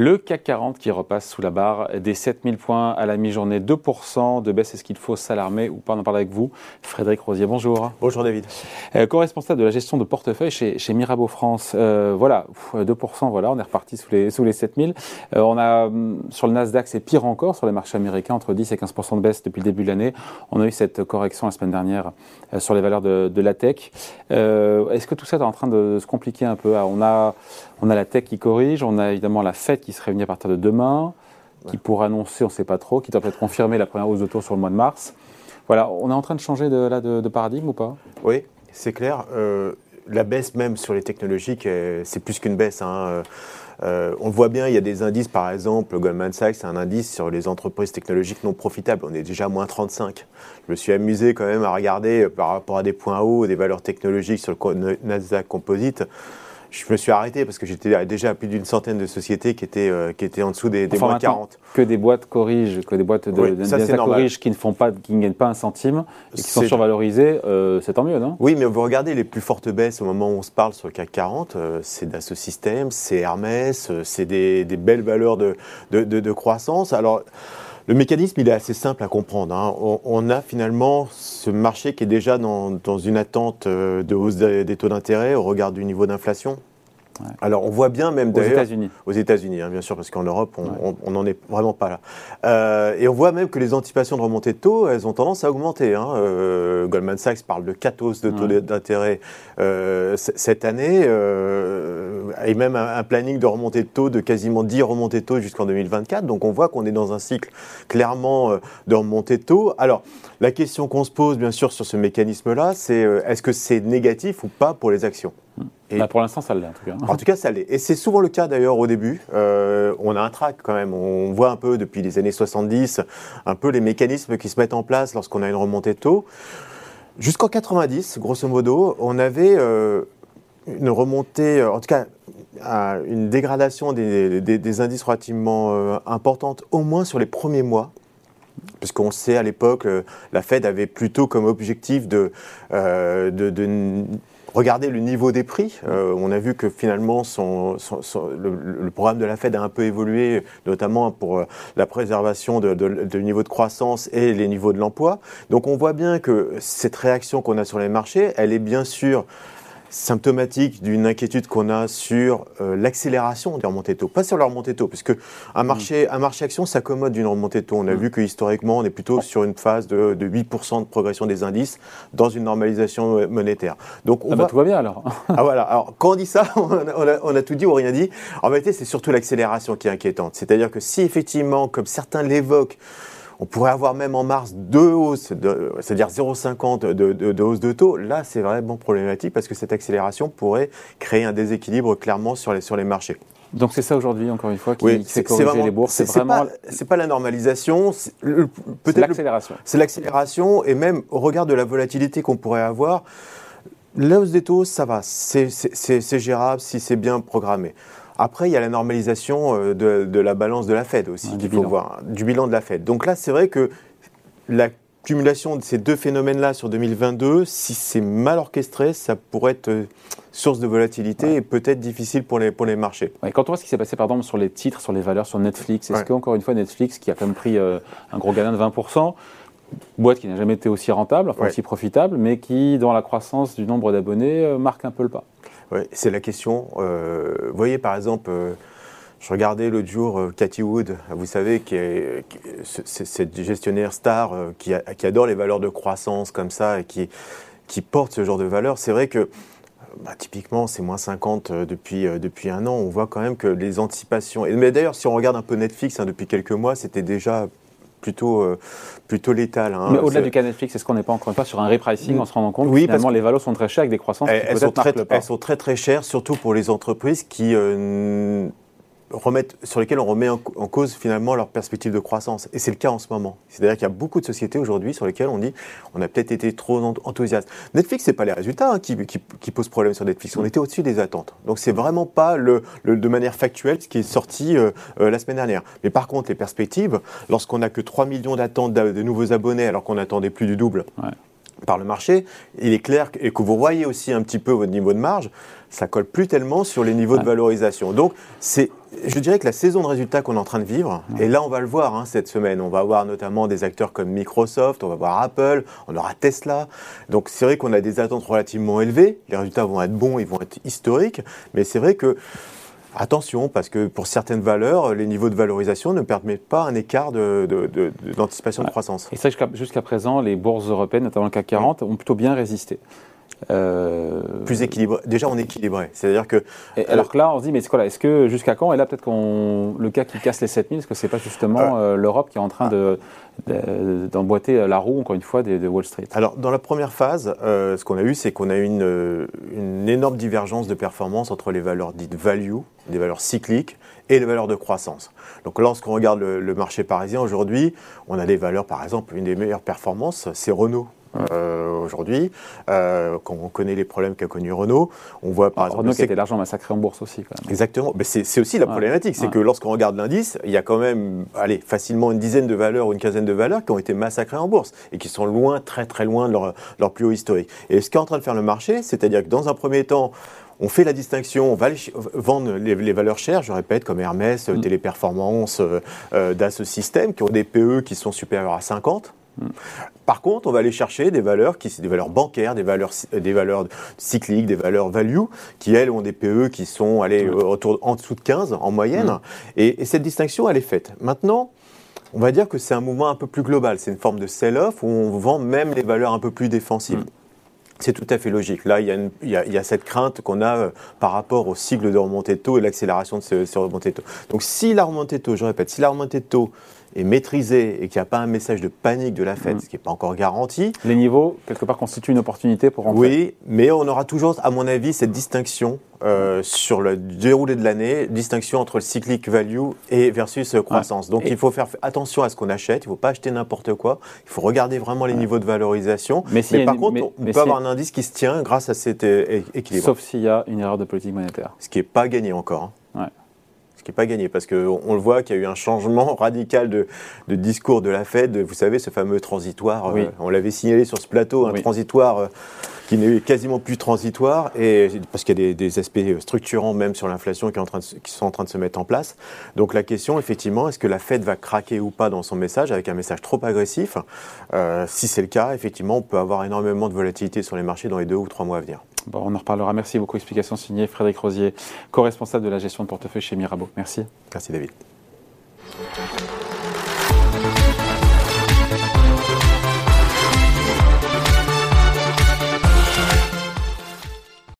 Le CAC 40 qui repasse sous la barre des 7000 points à la mi-journée, 2% de baisse. Est-ce qu'il faut s'alarmer ou pas? On en parle avec vous. Frédéric Rosier, bonjour. Bonjour David. Euh, co-responsable de la gestion de portefeuille chez, chez Mirabeau France. Euh, voilà, 2%, voilà, on est reparti sous les, sous les 7000. Euh, on a, hum, sur le Nasdaq, c'est pire encore sur les marchés américains, entre 10 et 15% de baisse depuis le début de l'année. On a eu cette correction la semaine dernière euh, sur les valeurs de, de la tech. Euh, Est-ce que tout ça est en train de se compliquer un peu? Ah, on a, on a la tech qui corrige, on a évidemment la Fed qui se réunit à partir de demain, qui pourrait annoncer, on ne sait pas trop, qui doit peut-être confirmer la première hausse de taux sur le mois de mars. Voilà, on est en train de changer de, là, de, de paradigme ou pas? Oui, c'est clair. Euh, la baisse même sur les technologiques, euh, c'est plus qu'une baisse. Hein. Euh, on le voit bien, il y a des indices, par exemple, Goldman Sachs, c'est un indice sur les entreprises technologiques non profitables. On est déjà à moins 35. Je me suis amusé quand même à regarder par rapport à des points hauts, des valeurs technologiques sur le Nasdaq Composite je me suis arrêté parce que j'étais déjà à plus d'une centaine de sociétés qui étaient, euh, qui étaient en dessous des, des moins 40. Que des boîtes corrigent, que des boîtes de, oui, corrigent qui ne font pas, qui ne gagnent pas un centime et qui sont survalorisées, euh, c'est tant mieux, non? Oui, mais vous regardez les plus fortes baisses au moment où on se parle sur le CAC 40, euh, c'est Dassault Systèmes, c'est Hermès, c'est des, des, belles valeurs de, de, de, de croissance. Alors, le mécanisme, il est assez simple à comprendre. Hein. On, a finalement ce marché qui est déjà dans, une attente euh, de hausse des taux d'intérêt au regard du niveau d'inflation. Ouais. Alors on voit bien même aux États-Unis. Aux États-Unis, hein, bien sûr, parce qu'en Europe, on n'en ouais. est vraiment pas là. Euh, et on voit même que les anticipations de remontée de taux, elles ont tendance à augmenter. Hein. Euh, Goldman Sachs parle de 4 hausses de taux ouais. d'intérêt euh, cette année, et même un, un, planning de remontée de taux de quasiment 10 remontées de taux jusqu'en 2024. Donc on voit qu'on est dans un cycle clairement de remontée de taux. Alors la question qu'on se pose, bien sûr, sur ce mécanisme-là, c'est est-ce que c'est négatif ou pas pour les actions? Et bah pour l'instant, ça l'est en tout cas. En tout cas, ça l'est. Et c'est souvent le cas d'ailleurs au début. Euh, on a un track quand même. On voit un peu depuis les années 70, un peu les mécanismes qui se mettent en place lorsqu'on a une remontée de taux. Jusqu'en 90, grosso modo, on avait euh, une remontée, euh, en tout cas une dégradation des, des, des indices relativement euh, importante, au moins sur les premiers mois puisqu'on sait à l'époque, la Fed avait plutôt comme objectif de, euh, de, de Regardez le niveau des prix. Euh, on a vu que finalement, le, programme de la Fed a un peu évolué, notamment pour euh, la préservation de, de, de niveau de croissance et les niveaux de l'emploi. Donc on voit bien que cette réaction qu'on a sur les marchés, elle est bien sûr symptomatique d'une inquiétude qu'on a sur euh, l'accélération des remontées de taux, pas sur la remontée de taux, puisque un marché, mmh. un marché action s'accommode d'une remontée de taux. On a mmh. vu que historiquement, on est plutôt sur une phase de, de 8% de progression des indices dans une normalisation monétaire. Donc on ah bah, tout va bien alors. ah voilà. Alors quand on dit ça, on a, on a, on a tout dit ou rien dit. En réalité, c'est surtout l'accélération qui est inquiétante. C'est-à-dire que si effectivement, comme certains l'évoquent, on pourrait avoir même en mars deux hausses, c'est-à-dire 0,50 de, de, de, hausse de taux. Là, c'est vraiment problématique parce que cette accélération pourrait créer un déséquilibre clairement sur les, sur les marchés. Donc c'est ça aujourd'hui, encore une fois, qui oui, fait corriger vraiment, les bourses. C'est vraiment... pas, pas, la normalisation, peut-être l'accélération. C'est l'accélération et même au regard de la volatilité qu'on pourrait avoir, la hausse des taux, ça va, c'est gérable si c'est bien programmé. Après, il y a la normalisation euh, de, de la balance de la Fed aussi, qu'il faut voir, du bilan de la Fed. Donc là, c'est vrai que la cumulation de ces deux phénomènes-là sur 2022, si c'est mal orchestré, ça pourrait être euh, source de volatilité ouais. et peut-être difficile pour les, pour les marchés. Ouais, quand on voit ce qui s'est passé par exemple sur les titres, sur les valeurs, sur Netflix, est-ce ouais. qu'encore une fois Netflix, qui a quand même pris euh, un gros gain de 20%, boîte qui n'a jamais été aussi rentable, enfin aussi profitable, mais qui, dans la croissance du nombre d'abonnés, euh, marque un peu le pas? Oui, c'est la question. Euh, vous voyez, par exemple, euh, je regardais l'autre jour euh, Cathy Wood, vous savez, qui est, cette gestionnaire star euh, qui, adore les valeurs de croissance comme ça et qui, qui porte ce genre de valeurs. C'est vrai que bah, typiquement, c'est moins 50 depuis, depuis un an. On voit quand même que les anticipations. Et, mais d'ailleurs, si on regarde un peu Netflix hein, depuis quelques mois, c'était déjà plutôt, euh, plutôt létal. Hein. Mais au-delà du cas Netflix, est-ce qu'on n'est pas encore une fois sur un repricing en se rendant compte oui, que finalement les valos sont très chers avec des croissances elles, elles, sont très, elles sont très très chères, surtout pour les entreprises qui euh, remettre, sur lesquels on remet en, cause finalement leur perspective de croissance. Et c'est le cas en ce moment. C'est-à-dire qu'il y a beaucoup de sociétés aujourd'hui sur lesquelles on dit on a peut-être été trop enthousiaste. Netflix, c'est pas les résultats hein, qui, qui, posent problème sur Netflix. On était au-dessus des attentes. Donc c'est vraiment pas le, de manière factuelle ce qui est sorti euh, euh, la semaine dernière. Mais par contre, les perspectives, lorsqu'on a que 3 millions d'attentes de, nouveaux abonnés alors qu'on attendait plus du double. Par le marché, il est clair et que vous voyez aussi un petit peu votre niveau de marge, ça colle plus tellement sur les niveaux de valorisation. Donc, c'est, je dirais que la saison de résultats qu'on est en train de vivre, et là on va le voir hein, cette semaine, on va avoir notamment des acteurs comme Microsoft, on va voir Apple, on aura Tesla. Donc c'est vrai qu'on a des attentes relativement élevées, les résultats vont être bons, ils vont être historiques, mais c'est vrai que Attention, parce que pour certaines valeurs, les niveaux de valorisation ne permettent pas un écart d'anticipation de, de, croissance. Et ça, jusqu'à présent, les bourses européennes, notamment le CAC 40, ont plutôt bien résisté. Euh, plus équilibré. Déjà, on est équilibré. C'est-à-dire que. alors que là, on se dit, mais c'est quoi là Est-ce que jusqu'à quand? Et là, peut-être qu'on le cas qui casse les 7000, est-ce que c'est pas justement euh, l'Europe qui est en train de d'emboîter la roue, encore une fois, de, Wall Street? Alors, dans la première phase, euh, ce qu'on a eu, c'est qu'on a eu une, une, énorme divergence de performance entre les valeurs dites value, des valeurs cycliques, et les valeurs de croissance. Donc, lorsqu'on regarde le, le marché parisien aujourd'hui, on a des valeurs, par exemple, une des meilleures performances, c'est Renault. Euh, aujourd'hui. Euh, quand on connaît les problèmes qu'a connu Renault, on voit par exemple. Renault qui a l'argent massacré en bourse aussi. Quand même. Exactement. Mais c'est aussi la problématique, c'est que lorsqu'on regarde l'indice, il y a quand même, allez, facilement une dizaine de valeurs ou une quinzaine de valeurs qui ont été massacrées en bourse et qui sont loin, très très loin de leur, leur plus haut historique. Et ce qu'est en train de faire le marché, c'est-à-dire que dans un premier temps, on fait la distinction, on va vendre les, valeurs chères, je répète, comme Hermès, mm. Téléperformance, euh, euh, DAS System, qui ont des PE qui sont supérieurs à 50. Par contre, on va aller chercher des valeurs qui des valeurs bancaires, des valeurs, des valeurs cycliques, des valeurs value, qui elles ont des PE qui sont allés autour, en dessous de 15 en moyenne. Mm. Et, cette distinction, elle est faite. Maintenant, on va dire que c'est un mouvement un peu plus global. C'est une forme de sell-off où on vend même les valeurs un peu plus défensives. Mm. C'est tout à fait logique. Là, il y a, cette crainte qu'on a euh, par rapport au cycle de remontée de taux et l'accélération de ces, ces remontées de taux. Donc, si la remontée de taux, je répète, si la remontée de taux est maîtrisé et qu'il n'y a pas un message de panique de la Fed, mm. ce qui n'est pas encore garanti. Les niveaux, quelque part, constituent une opportunité pour rentrer. Oui, mais on aura toujours, à mon avis, cette distinction euh, sur le déroulé de l'année, distinction entre le cyclic value et versus euh, croissance. Donc il faut faire attention à ce qu'on achète, il ne faut pas acheter n'importe quoi, il faut regarder vraiment les niveaux de valorisation. Mais, par contre, on peut avoir un indice qui se tient grâce à cet euh, équilibre. Sauf s'il y a une erreur de politique monétaire. Ce qui n'est pas gagné encore. Hein qui n'est pas gagné, parce qu'on on le voit qu'il y a eu un changement radical de, discours de la Fed. Vous savez, ce fameux transitoire, euh, on l'avait signalé sur ce plateau, un transitoire euh, qui n'est quasiment plus transitoire, et, parce qu'il y a des, aspects structurants même sur l'inflation qui, qui, sont en train de se mettre en place. Donc la question, effectivement, est-ce que la Fed va craquer ou pas dans son message, avec un message trop agressif? Euh, Si c'est le cas, effectivement, on peut avoir énormément de volatilité sur les marchés dans les deux ou trois mois à venir. Bon, on en reparlera. Merci beaucoup. Explication signée Frédéric Rosier, co-responsable de la gestion de portefeuille chez Mirabeau. Merci. Merci David.